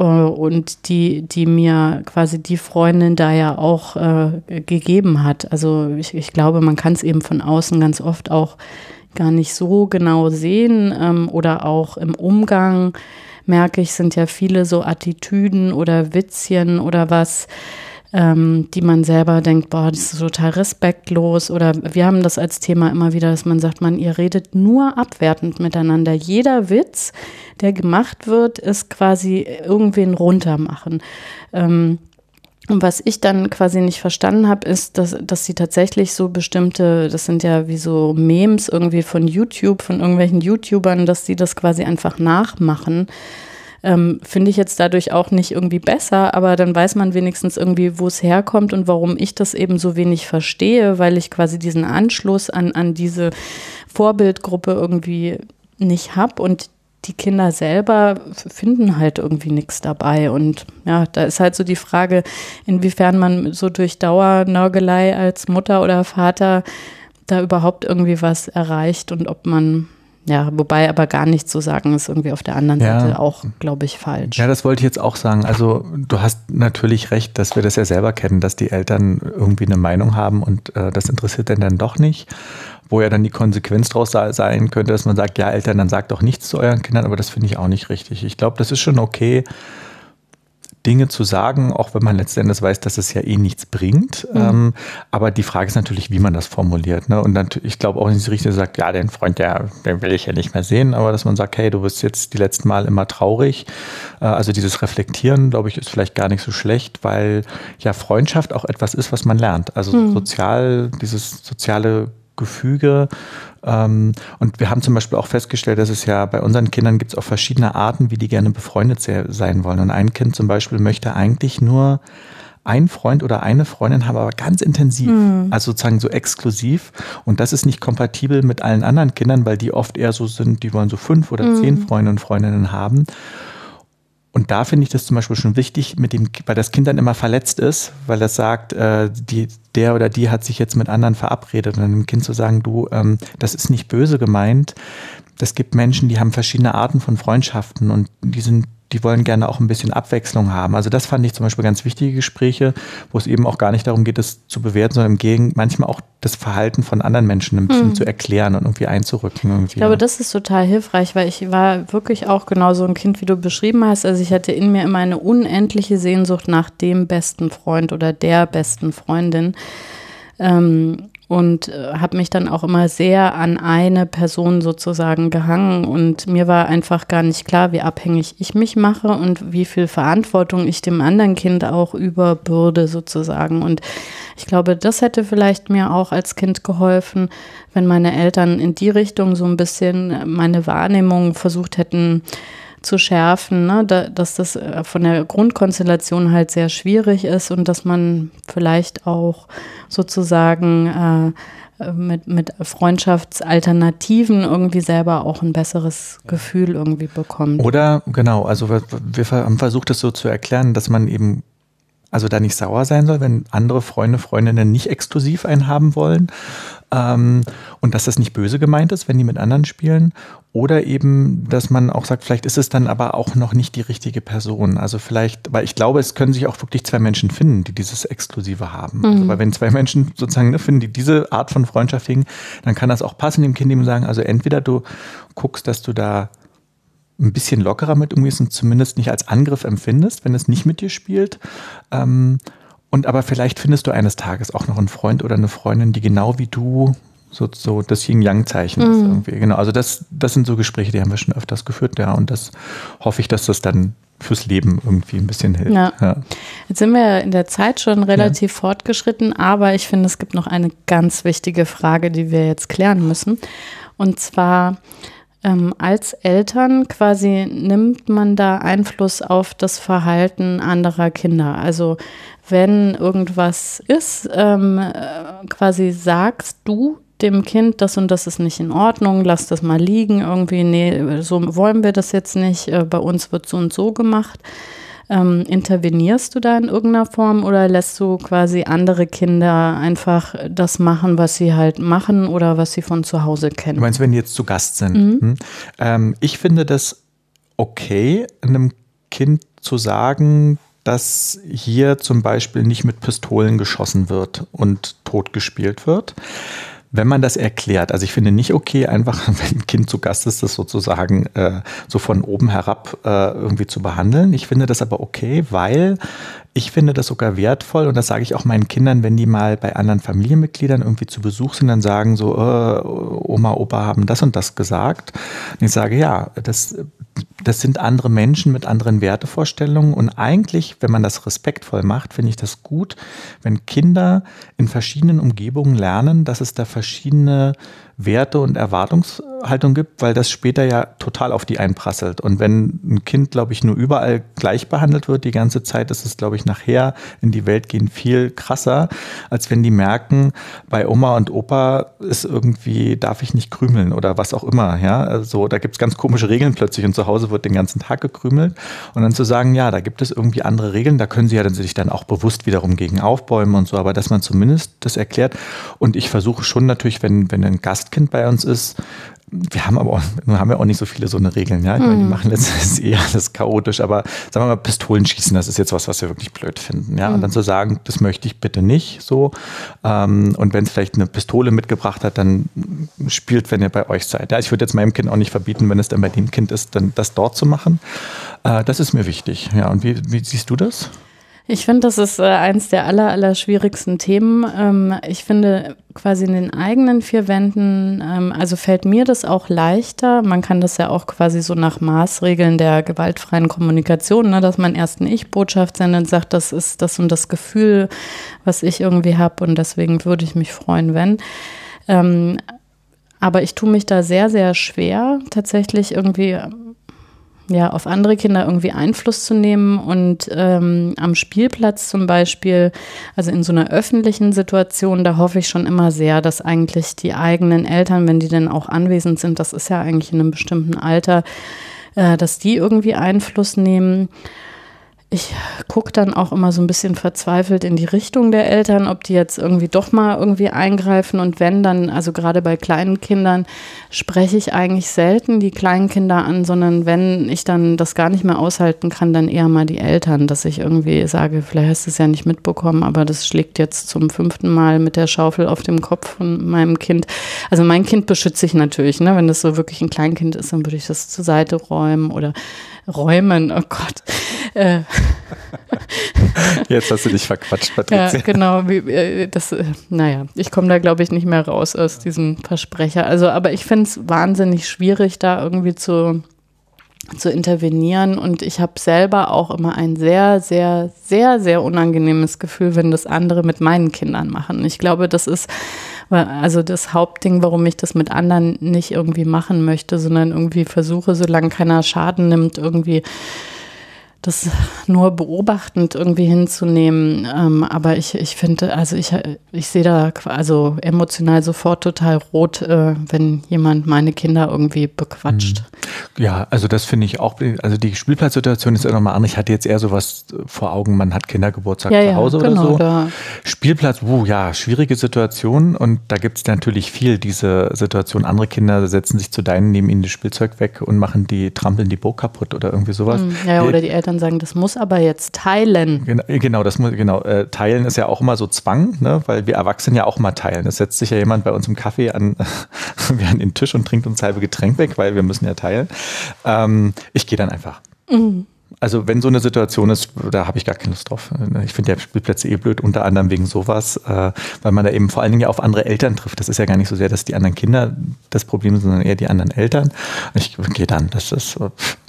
äh, und die, die mir quasi die Freundin da ja auch äh, gegeben hat. Also ich, ich glaube, man kann es eben von außen ganz oft auch gar nicht so genau sehen ähm, oder auch im Umgang merke ich, sind ja viele so Attitüden oder Witzchen oder was, ähm, die man selber denkt, boah, das ist total respektlos. Oder wir haben das als Thema immer wieder, dass man sagt, man, ihr redet nur abwertend miteinander. Jeder Witz, der gemacht wird, ist quasi irgendwen runtermachen. Ähm, und was ich dann quasi nicht verstanden habe, ist, dass, dass sie tatsächlich so bestimmte, das sind ja wie so Memes irgendwie von YouTube, von irgendwelchen YouTubern, dass sie das quasi einfach nachmachen. Ähm, Finde ich jetzt dadurch auch nicht irgendwie besser, aber dann weiß man wenigstens irgendwie, wo es herkommt und warum ich das eben so wenig verstehe, weil ich quasi diesen Anschluss an, an diese Vorbildgruppe irgendwie nicht habe und die Kinder selber finden halt irgendwie nichts dabei. Und ja, da ist halt so die Frage, inwiefern man so durch Dauernörgelei als Mutter oder Vater da überhaupt irgendwie was erreicht und ob man ja, wobei aber gar nichts zu sagen ist irgendwie auf der anderen ja. Seite auch, glaube ich, falsch. Ja, das wollte ich jetzt auch sagen. Also du hast natürlich recht, dass wir das ja selber kennen, dass die Eltern irgendwie eine Meinung haben und äh, das interessiert denn dann doch nicht wo ja dann die Konsequenz daraus sein könnte, dass man sagt, ja, Eltern, dann sagt doch nichts zu euren Kindern, aber das finde ich auch nicht richtig. Ich glaube, das ist schon okay, Dinge zu sagen, auch wenn man letztendlich weiß, dass es ja eh nichts bringt. Mhm. Ähm, aber die Frage ist natürlich, wie man das formuliert. Ne? Und ich glaube auch nicht so richtig sagt, ja, den Freund, der, den will ich ja nicht mehr sehen, aber dass man sagt, hey, du bist jetzt die letzten Mal immer traurig. Äh, also dieses Reflektieren, glaube ich, ist vielleicht gar nicht so schlecht, weil ja Freundschaft auch etwas ist, was man lernt. Also mhm. sozial, dieses soziale Gefüge. Ähm, und wir haben zum Beispiel auch festgestellt, dass es ja bei unseren Kindern gibt es auch verschiedene Arten, wie die gerne befreundet sein wollen. Und ein Kind zum Beispiel möchte eigentlich nur einen Freund oder eine Freundin haben, aber ganz intensiv, mhm. also sozusagen so exklusiv. Und das ist nicht kompatibel mit allen anderen Kindern, weil die oft eher so sind, die wollen so fünf oder mhm. zehn Freunde und Freundinnen haben. Und da finde ich das zum Beispiel schon wichtig, mit dem, weil das Kind dann immer verletzt ist, weil das sagt, äh, die, der oder die hat sich jetzt mit anderen verabredet und dem Kind zu sagen, du, ähm, das ist nicht böse gemeint. Es gibt Menschen, die haben verschiedene Arten von Freundschaften und die sind die wollen gerne auch ein bisschen Abwechslung haben. Also das fand ich zum Beispiel ganz wichtige Gespräche, wo es eben auch gar nicht darum geht, das zu bewerten, sondern im Gegenteil manchmal auch das Verhalten von anderen Menschen ein bisschen hm. zu erklären und irgendwie einzurücken. Irgendwie. Ich glaube, das ist total hilfreich, weil ich war wirklich auch genau so ein Kind, wie du beschrieben hast. Also ich hatte in mir immer eine unendliche Sehnsucht nach dem besten Freund oder der besten Freundin. Ähm, und äh, habe mich dann auch immer sehr an eine Person sozusagen gehangen und mir war einfach gar nicht klar, wie abhängig ich mich mache und wie viel Verantwortung ich dem anderen Kind auch überbürde sozusagen. Und ich glaube, das hätte vielleicht mir auch als Kind geholfen, wenn meine Eltern in die Richtung so ein bisschen meine Wahrnehmung versucht hätten zu schärfen, ne? Da, dass das äh, von der Grundkonstellation halt sehr schwierig ist und dass man vielleicht auch sozusagen äh, mit, mit Freundschaftsalternativen irgendwie selber auch ein besseres Gefühl irgendwie bekommt. Oder genau, also wir, wir haben versucht, das so zu erklären, dass man eben also da nicht sauer sein soll, wenn andere Freunde, Freundinnen nicht exklusiv einen haben wollen ähm, und dass das nicht böse gemeint ist, wenn die mit anderen spielen. Oder eben, dass man auch sagt, vielleicht ist es dann aber auch noch nicht die richtige Person. Also vielleicht, weil ich glaube, es können sich auch wirklich zwei Menschen finden, die dieses Exklusive haben. Mhm. Also, weil wenn zwei Menschen sozusagen ne, finden, die diese Art von Freundschaft hegen, dann kann das auch passen, dem Kind eben sagen, also entweder du guckst, dass du da ein bisschen lockerer mit umgehst und zumindest nicht als Angriff empfindest, wenn es nicht mit dir spielt. Ähm, und aber vielleicht findest du eines Tages auch noch einen Freund oder eine Freundin, die genau wie du so, so das Yin-Yang-Zeichen mhm. ist irgendwie. Genau. Also das, das sind so Gespräche, die haben wir schon öfters geführt, ja. Und das hoffe ich, dass das dann fürs Leben irgendwie ein bisschen hilft. Ja. ja. Jetzt sind wir in der Zeit schon relativ ja. fortgeschritten, aber ich finde, es gibt noch eine ganz wichtige Frage, die wir jetzt klären müssen. Und zwar, ähm, als Eltern quasi nimmt man da Einfluss auf das Verhalten anderer Kinder. Also wenn irgendwas ist, ähm, äh, quasi sagst du dem Kind, das und das ist nicht in Ordnung, lass das mal liegen, irgendwie, nee, so wollen wir das jetzt nicht, äh, bei uns wird so und so gemacht. Ähm, intervenierst du da in irgendeiner Form oder lässt du quasi andere Kinder einfach das machen, was sie halt machen oder was sie von zu Hause kennen? Du meinst, wenn die jetzt zu Gast sind? Mhm. Hm? Ähm, ich finde das okay, einem Kind zu sagen, dass hier zum Beispiel nicht mit Pistolen geschossen wird und totgespielt wird wenn man das erklärt, also ich finde nicht okay, einfach, wenn ein Kind zu Gast ist, das sozusagen äh, so von oben herab äh, irgendwie zu behandeln. Ich finde das aber okay, weil ich finde das sogar wertvoll und das sage ich auch meinen Kindern, wenn die mal bei anderen Familienmitgliedern irgendwie zu Besuch sind, dann sagen so, äh, Oma, Opa haben das und das gesagt. Und ich sage, ja, das, das sind andere Menschen mit anderen Wertevorstellungen und eigentlich, wenn man das respektvoll macht, finde ich das gut, wenn Kinder in verschiedenen Umgebungen lernen, dass es da verschiedene Werte und Erwartungshaltung gibt, weil das später ja total auf die einprasselt. Und wenn ein Kind, glaube ich, nur überall gleich behandelt wird die ganze Zeit, ist es, glaube ich, nachher in die Welt gehen viel krasser, als wenn die merken, bei Oma und Opa ist irgendwie, darf ich nicht krümeln oder was auch immer. Ja, also da gibt es ganz komische Regeln plötzlich und zu Hause wird den ganzen Tag gekrümelt. Und dann zu sagen, ja, da gibt es irgendwie andere Regeln, da können sie ja dann sich dann auch bewusst wiederum gegen aufbäumen und so, aber dass man zumindest das erklärt. Und ich versuche schon natürlich, wenn, wenn ein Gast Gastkind bei uns ist, wir haben aber auch, haben ja auch nicht so viele so eine Regeln, ja. Ich meine, die mhm. machen letztendlich eher alles chaotisch, aber sagen wir mal, Pistolen schießen, das ist jetzt was, was wir wirklich blöd finden, ja. Und mhm. dann zu sagen, das möchte ich bitte nicht so. Ähm, und wenn es vielleicht eine Pistole mitgebracht hat, dann spielt, wenn ihr bei euch seid. Ja, ich würde jetzt meinem Kind auch nicht verbieten, wenn es dann bei dem Kind ist, dann das dort zu machen. Äh, das ist mir wichtig, ja. Und wie, wie siehst du das? Ich finde, das ist äh, eins der aller, aller schwierigsten Themen. Ähm, ich finde quasi in den eigenen vier Wänden, ähm, also fällt mir das auch leichter. Man kann das ja auch quasi so nach Maßregeln der gewaltfreien Kommunikation, ne, dass man erst eine Ich-Botschaft sendet und sagt, das ist das und das Gefühl, was ich irgendwie habe und deswegen würde ich mich freuen, wenn. Ähm, aber ich tue mich da sehr, sehr schwer, tatsächlich irgendwie ja, auf andere Kinder irgendwie Einfluss zu nehmen und ähm, am Spielplatz zum Beispiel, also in so einer öffentlichen Situation, da hoffe ich schon immer sehr, dass eigentlich die eigenen Eltern, wenn die denn auch anwesend sind, das ist ja eigentlich in einem bestimmten Alter, äh, dass die irgendwie Einfluss nehmen ich gucke dann auch immer so ein bisschen verzweifelt in die Richtung der Eltern, ob die jetzt irgendwie doch mal irgendwie eingreifen. Und wenn dann, also gerade bei kleinen Kindern, spreche ich eigentlich selten die kleinen Kinder an, sondern wenn ich dann das gar nicht mehr aushalten kann, dann eher mal die Eltern, dass ich irgendwie sage, vielleicht hast du es ja nicht mitbekommen, aber das schlägt jetzt zum fünften Mal mit der Schaufel auf dem Kopf von meinem Kind. Also mein Kind beschütze ich natürlich, ne? Wenn das so wirklich ein Kleinkind ist, dann würde ich das zur Seite räumen oder räumen, oh Gott. Äh. Jetzt hast du dich verquatscht, Patricia. Ja, genau. Äh, das, äh, naja, ich komme da, glaube ich, nicht mehr raus aus diesem Versprecher. Also, aber ich finde es wahnsinnig schwierig, da irgendwie zu, zu intervenieren. Und ich habe selber auch immer ein sehr, sehr, sehr, sehr unangenehmes Gefühl, wenn das andere mit meinen Kindern machen. Ich glaube, das ist also das Hauptding, warum ich das mit anderen nicht irgendwie machen möchte, sondern irgendwie versuche, solange keiner Schaden nimmt, irgendwie das nur beobachtend irgendwie hinzunehmen. Ähm, aber ich, ich finde, also ich, ich sehe da also emotional sofort total rot, äh, wenn jemand meine Kinder irgendwie bequatscht. Mhm. Ja, also das finde ich auch, also die Spielplatzsituation ist ja nochmal anders. Ich hatte jetzt eher sowas vor Augen, man hat Kindergeburtstag ja, zu Hause ja, genau, oder so. Spielplatz, wuh, ja, schwierige Situation und da gibt es natürlich viel diese Situation. Andere Kinder setzen sich zu deinen, nehmen ihnen das Spielzeug weg und machen die, trampeln die Burg kaputt oder irgendwie sowas. Mhm, ja, oder die Eltern dann sagen, das muss aber jetzt teilen. Genau, genau das muss, genau. Äh, teilen ist ja auch immer so Zwang, ne? weil wir Erwachsene ja auch mal teilen. Es setzt sich ja jemand bei uns im Kaffee an, an den Tisch und trinkt uns halbe Getränk weg, weil wir müssen ja teilen. Ähm, ich gehe dann einfach. Mhm. Also wenn so eine Situation ist, da habe ich gar keine Lust drauf. Ich finde ja Spielplätze eh blöd, unter anderem wegen sowas, äh, weil man da eben vor allen Dingen ja auf andere Eltern trifft. Das ist ja gar nicht so sehr, dass die anderen Kinder das Problem sind, sondern eher die anderen Eltern. Ich gehe dann, das ist,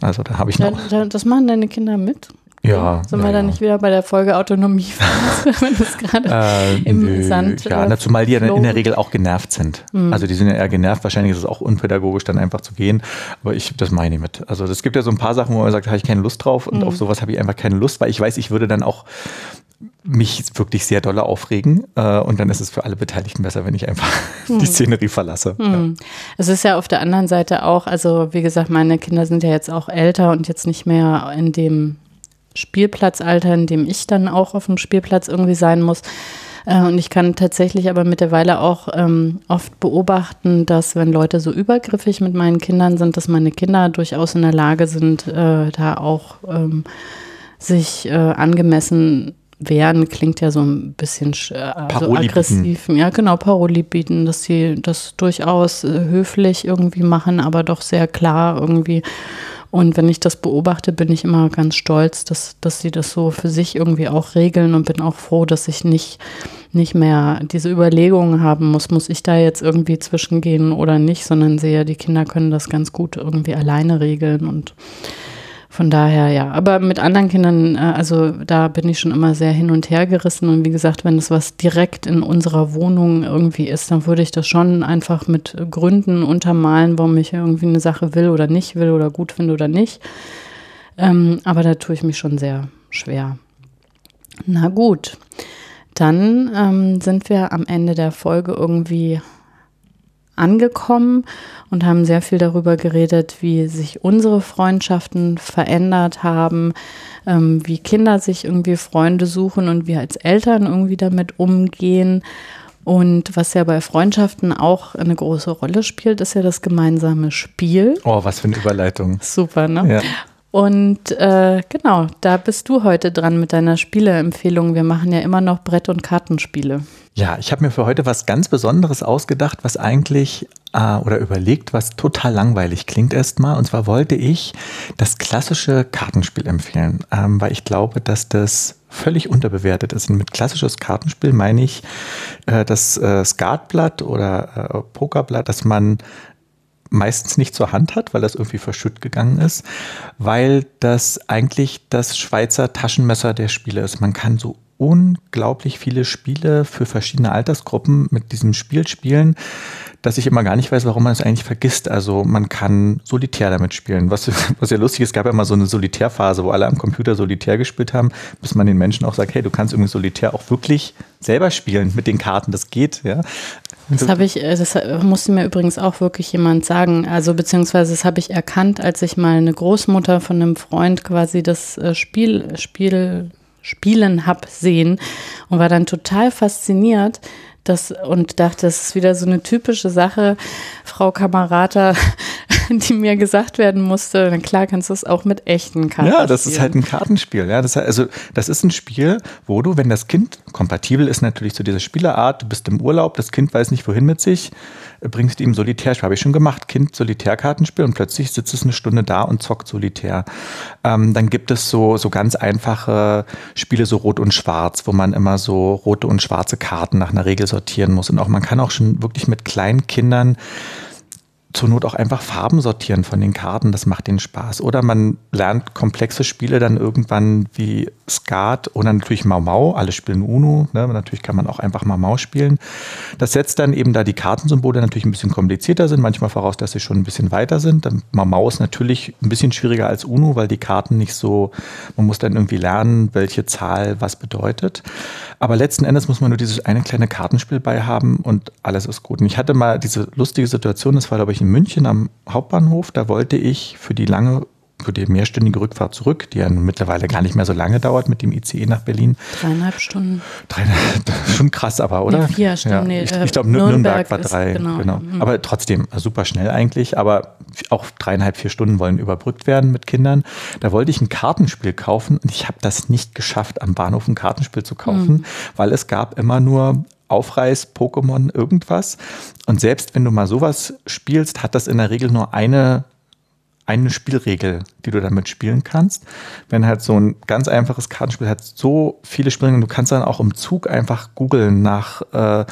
also da habe ich noch. Das machen deine Kinder mit? Ja. Sollen ja, wir dann nicht wieder bei der Folge Autonomie wenn es gerade äh, im nö, Sand Ja, äh, zumal die ja in der Regel auch genervt sind. Mhm. Also die sind ja eher genervt. Wahrscheinlich ist es auch unpädagogisch, dann einfach zu gehen. Aber ich, das meine ich mit. Also es gibt ja so ein paar Sachen, wo man sagt, da habe ich keine Lust drauf und mhm. auf sowas habe ich einfach keine Lust, weil ich weiß, ich würde dann auch mich wirklich sehr doll aufregen äh, und dann ist es für alle Beteiligten besser, wenn ich einfach hm. die Szenerie verlasse. Hm. Ja. Es ist ja auf der anderen Seite auch, also wie gesagt, meine Kinder sind ja jetzt auch älter und jetzt nicht mehr in dem Spielplatzalter, in dem ich dann auch auf dem Spielplatz irgendwie sein muss. Äh, und ich kann tatsächlich aber mittlerweile auch ähm, oft beobachten, dass wenn Leute so übergriffig mit meinen Kindern sind, dass meine Kinder durchaus in der Lage sind, äh, da auch ähm, sich äh, angemessen wehren, klingt ja so ein bisschen äh, also aggressiv. Bieten. Ja, genau, Paroli bieten, dass sie das durchaus äh, höflich irgendwie machen, aber doch sehr klar irgendwie und wenn ich das beobachte, bin ich immer ganz stolz, dass, dass sie das so für sich irgendwie auch regeln und bin auch froh, dass ich nicht, nicht mehr diese Überlegungen haben muss, muss ich da jetzt irgendwie zwischengehen oder nicht, sondern sehe, die Kinder können das ganz gut irgendwie alleine regeln und von daher ja. Aber mit anderen Kindern, äh, also da bin ich schon immer sehr hin und her gerissen. Und wie gesagt, wenn es was direkt in unserer Wohnung irgendwie ist, dann würde ich das schon einfach mit Gründen untermalen, warum ich irgendwie eine Sache will oder nicht will oder gut finde oder nicht. Ähm, aber da tue ich mich schon sehr schwer. Na gut, dann ähm, sind wir am Ende der Folge irgendwie angekommen und haben sehr viel darüber geredet, wie sich unsere Freundschaften verändert haben, ähm, wie Kinder sich irgendwie Freunde suchen und wir als Eltern irgendwie damit umgehen. Und was ja bei Freundschaften auch eine große Rolle spielt, ist ja das gemeinsame Spiel. Oh, was für eine Überleitung. Super, ne? Ja. Und äh, genau, da bist du heute dran mit deiner Spieleempfehlung. Wir machen ja immer noch Brett- und Kartenspiele. Ja, ich habe mir für heute was ganz Besonderes ausgedacht, was eigentlich äh, oder überlegt, was total langweilig klingt erstmal. Und zwar wollte ich das klassische Kartenspiel empfehlen, ähm, weil ich glaube, dass das völlig unterbewertet ist. Und mit klassisches Kartenspiel meine ich äh, das äh, Skatblatt oder äh, Pokerblatt, das man meistens nicht zur Hand hat, weil das irgendwie verschütt gegangen ist, weil das eigentlich das Schweizer Taschenmesser der Spiele ist. Man kann so unglaublich viele Spiele für verschiedene Altersgruppen mit diesem Spiel spielen, dass ich immer gar nicht weiß, warum man es eigentlich vergisst. Also man kann Solitär damit spielen. Was, was ja lustig ist, gab ja mal so eine Solitärphase, wo alle am Computer Solitär gespielt haben, bis man den Menschen auch sagt, hey, du kannst irgendwie Solitär auch wirklich selber spielen mit den Karten. Das geht, ja. Das habe ich, äh, das musste mir übrigens auch wirklich jemand sagen. Also beziehungsweise das habe ich erkannt, als ich mal eine Großmutter von einem Freund quasi das äh, Spiel, Spiel spielen hab sehen und war dann total fasziniert, das und dachte, das ist wieder so eine typische Sache, Frau Kamerata, die mir gesagt werden musste. Na klar kannst du es auch mit echten Karten. Ja, das spielen. ist halt ein Kartenspiel. Ja, das, also, das ist ein Spiel, wo du, wenn das Kind kompatibel ist natürlich zu dieser Spielerart, du bist im Urlaub, das Kind weiß nicht wohin mit sich, bringst ihm Solitärspiel. Habe ich schon gemacht, Kind Solitärkartenspiel und plötzlich sitzt es eine Stunde da und zockt Solitär. Ähm, dann gibt es so, so ganz einfache Spiele, so Rot und Schwarz, wo man immer so rote und schwarze Karten nach einer Regel sortieren muss. Und auch man kann auch schon wirklich mit kleinen Kindern zur Not auch einfach Farben sortieren von den Karten, das macht den Spaß. Oder man lernt komplexe Spiele dann irgendwann wie Skat oder natürlich Mau Mau. Alle spielen Uno. Ne? Natürlich kann man auch einfach Mau Mau spielen. Das setzt dann eben, da die Kartensymbole natürlich ein bisschen komplizierter sind, manchmal voraus, dass sie schon ein bisschen weiter sind. Dann Mau Mau ist natürlich ein bisschen schwieriger als Uno, weil die Karten nicht so, man muss dann irgendwie lernen, welche Zahl was bedeutet. Aber letzten Endes muss man nur dieses eine kleine Kartenspiel bei haben und alles ist gut. Und ich hatte mal diese lustige Situation, das war, glaube ich, in München am Hauptbahnhof. Da wollte ich für die lange für die mehrstündige Rückfahrt zurück, die ja mittlerweile gar nicht mehr so lange dauert mit dem ICE nach Berlin. Dreieinhalb Stunden. Dreieinhalb, schon krass aber, oder? Nee, vier Stunden. Ja, ich, äh, ich glaube, Nürnberg, Nürnberg war drei. genau. Genau. Mhm. Aber trotzdem, super schnell eigentlich. Aber auch dreieinhalb, vier Stunden wollen überbrückt werden mit Kindern. Da wollte ich ein Kartenspiel kaufen und ich habe das nicht geschafft, am Bahnhof ein Kartenspiel zu kaufen, Mhm. weil es gab immer nur Aufreiß, Pokémon, irgendwas. Und selbst wenn du mal sowas spielst, hat das in der Regel nur eine eine Spielregel, die du damit spielen kannst. Wenn halt so ein ganz einfaches Kartenspiel hat so viele Spielregeln, du kannst dann auch im Zug einfach googeln nach äh,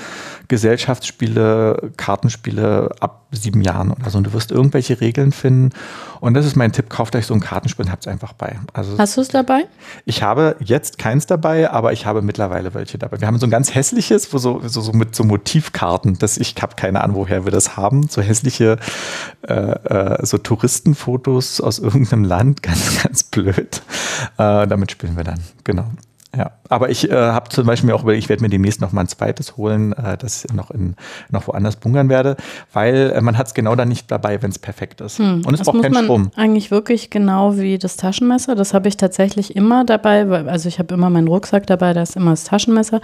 Gesellschaftsspiele, Kartenspiele ab sieben Jahren oder so. Und du wirst irgendwelche Regeln finden. Und das ist mein Tipp, kauft euch so ein Kartenspiel und habt es einfach bei. Also Hast du es dabei? ich habe jetzt keins dabei, aber ich habe mittlerweile welche dabei. Wir haben so ein ganz hässliches, wo so, so, so mit so Motivkarten, das ich habe keine Ahnung, woher wir das haben. So hässliche äh, äh, so Touristenfotos aus irgendeinem Land, ganz, ganz blöd. Äh, damit spielen wir dann, genau. Ja, aber ich äh, habe zum Beispiel auch überlegt, ich werde mir demnächst noch mal ein zweites holen, äh, das ich noch in noch woanders bunkern werde, weil äh, man hat es genau dann nicht dabei, wenn es perfekt ist. Und es Hm, braucht keinen Strom. eigentlich wirklich genau wie das Taschenmesser. Das habe ich tatsächlich immer dabei, weil, also ich habe immer meinen Rucksack dabei, da ist immer das Taschenmesser.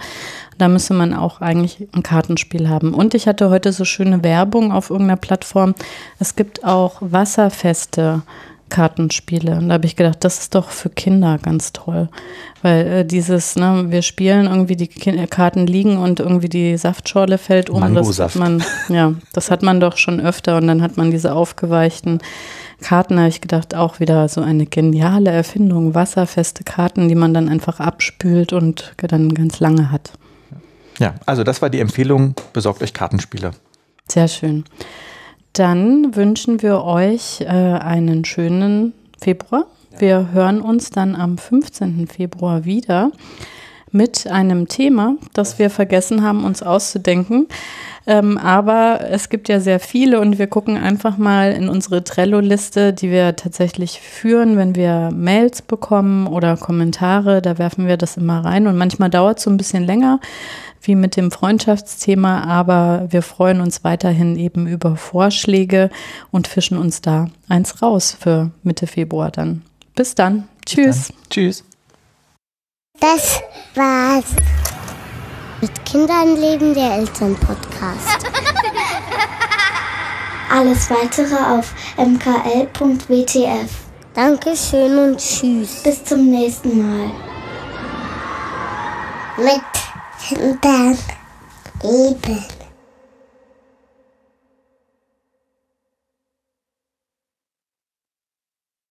Da müsste man auch eigentlich ein Kartenspiel haben. Und ich hatte heute so schöne Werbung auf irgendeiner Plattform. Es gibt auch wasserfeste Kartenspiele. Und da habe ich gedacht, das ist doch für Kinder ganz toll. Weil äh, dieses, ne, wir spielen irgendwie, die Ki Karten liegen und irgendwie die Saftschorle fällt um. Das hat man, ja, das hat man doch schon öfter und dann hat man diese aufgeweichten Karten, habe ich gedacht, auch wieder so eine geniale Erfindung. Wasserfeste Karten, die man dann einfach abspült und dann ganz lange hat. Ja, also das war die Empfehlung, besorgt euch Kartenspiele. Sehr schön. Dann wünschen wir euch äh, einen schönen Februar. Wir hören uns dann am 15. Februar wieder mit einem Thema, das wir vergessen haben, uns auszudenken. Ähm, aber es gibt ja sehr viele und wir gucken einfach mal in unsere Trello-Liste, die wir tatsächlich führen, wenn wir Mails bekommen oder Kommentare, da werfen wir das immer rein und manchmal dauert es so ein bisschen länger, wie mit dem Freundschaftsthema, aber wir freuen uns weiterhin eben über Vorschläge und fischen uns da eins raus für Mitte Februar dann. Bis dann. Tschüss. Dann. Tschüss. Das war's. Mit Kindern leben der Elternpodcast. Alles weitere auf mkl.wtf. Dankeschön und tschüss. Bis zum nächsten Mal. Mit Kindern leben.